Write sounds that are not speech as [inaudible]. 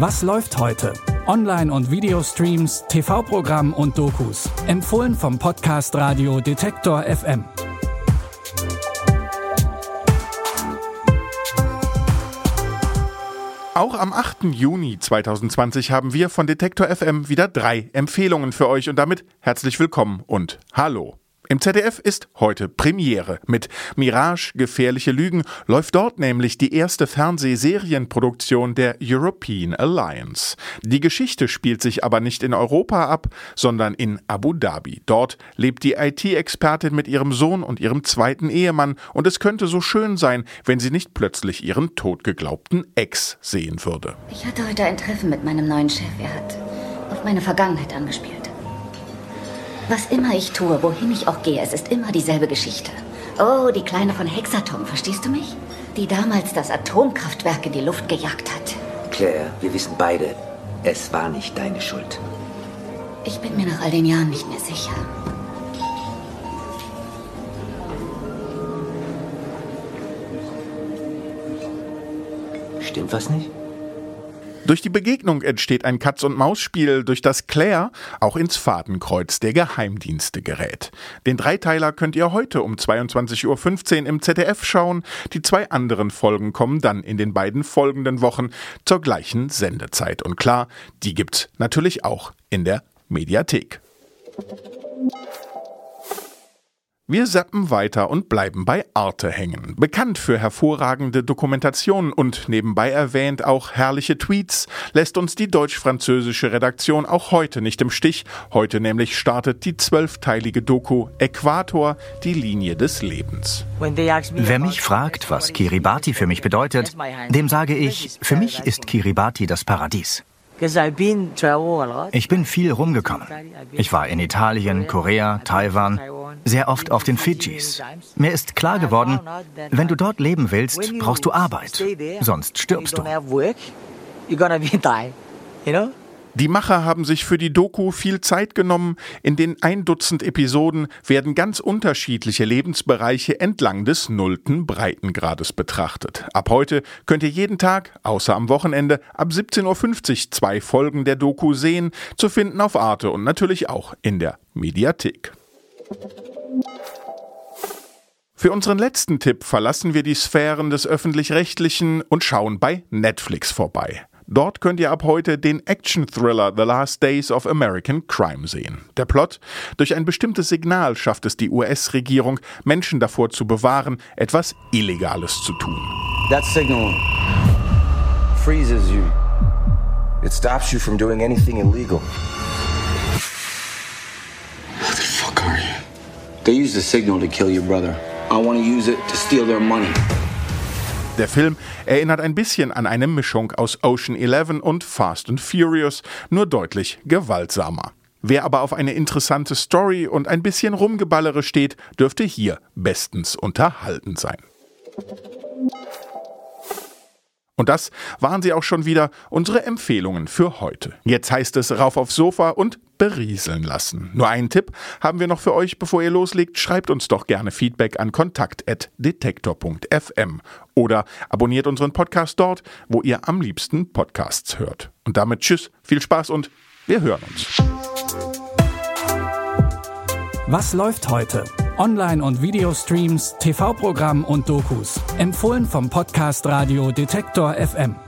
Was läuft heute? Online- und Videostreams, TV-Programm und Dokus. Empfohlen vom Podcast Radio Detektor FM. Auch am 8. Juni 2020 haben wir von Detektor FM wieder drei Empfehlungen für euch und damit herzlich willkommen und hallo. Im ZDF ist heute Premiere. Mit Mirage Gefährliche Lügen läuft dort nämlich die erste Fernsehserienproduktion der European Alliance. Die Geschichte spielt sich aber nicht in Europa ab, sondern in Abu Dhabi. Dort lebt die IT-Expertin mit ihrem Sohn und ihrem zweiten Ehemann und es könnte so schön sein, wenn sie nicht plötzlich ihren totgeglaubten Ex sehen würde. Ich hatte heute ein Treffen mit meinem neuen Chef. Er hat auf meine Vergangenheit angespielt. Was immer ich tue, wohin ich auch gehe, es ist immer dieselbe Geschichte. Oh, die Kleine von Hexatom, verstehst du mich? Die damals das Atomkraftwerk in die Luft gejagt hat. Claire, wir wissen beide, es war nicht deine Schuld. Ich bin mir nach all den Jahren nicht mehr sicher. Stimmt was nicht? Durch die Begegnung entsteht ein Katz-und-Maus-Spiel, durch das Claire auch ins Fadenkreuz der Geheimdienste gerät. Den Dreiteiler könnt ihr heute um 22.15 Uhr im ZDF schauen. Die zwei anderen Folgen kommen dann in den beiden folgenden Wochen zur gleichen Sendezeit. Und klar, die gibt's natürlich auch in der Mediathek. Wir sappen weiter und bleiben bei Arte hängen. Bekannt für hervorragende Dokumentationen und nebenbei erwähnt auch herrliche Tweets, lässt uns die deutsch-französische Redaktion auch heute nicht im Stich. Heute nämlich startet die zwölfteilige Doku Äquator, die Linie des Lebens. Wer mich fragt, was Kiribati für mich bedeutet, dem sage ich, für mich ist Kiribati das Paradies. Ich bin viel rumgekommen. Ich war in Italien, Korea, Taiwan, sehr oft auf den Fidschis. Mir ist klar geworden, wenn du dort leben willst, brauchst du Arbeit. Sonst stirbst du. [laughs] Die Macher haben sich für die Doku viel Zeit genommen. In den ein Dutzend Episoden werden ganz unterschiedliche Lebensbereiche entlang des nullten Breitengrades betrachtet. Ab heute könnt ihr jeden Tag, außer am Wochenende, ab 17.50 Uhr zwei Folgen der Doku sehen, zu finden auf Arte und natürlich auch in der Mediathek. Für unseren letzten Tipp verlassen wir die Sphären des öffentlich-rechtlichen und schauen bei Netflix vorbei. Dort könnt ihr ab heute den Action-Thriller The Last Days of American Crime sehen. Der Plot? Durch ein bestimmtes Signal schafft es die US-Regierung, Menschen davor zu bewahren, etwas Illegales zu tun. That signal freezes you. It stops you from doing anything illegal. Who the fuck are you? They use the signal to kill your brother. I want to use it to steal their money. Der Film erinnert ein bisschen an eine Mischung aus Ocean Eleven und Fast and Furious, nur deutlich gewaltsamer. Wer aber auf eine interessante Story und ein bisschen Rumgeballere steht, dürfte hier bestens unterhalten sein. Und das waren sie auch schon wieder, unsere Empfehlungen für heute. Jetzt heißt es rauf aufs Sofa und berieseln lassen. Nur einen Tipp haben wir noch für euch, bevor ihr loslegt. Schreibt uns doch gerne Feedback an kontakt.detektor.fm oder abonniert unseren Podcast dort, wo ihr am liebsten Podcasts hört. Und damit tschüss, viel Spaß und wir hören uns. Was läuft heute? Online- und Videostreams, TV-Programm und Dokus. Empfohlen vom Podcast Radio Detektor FM.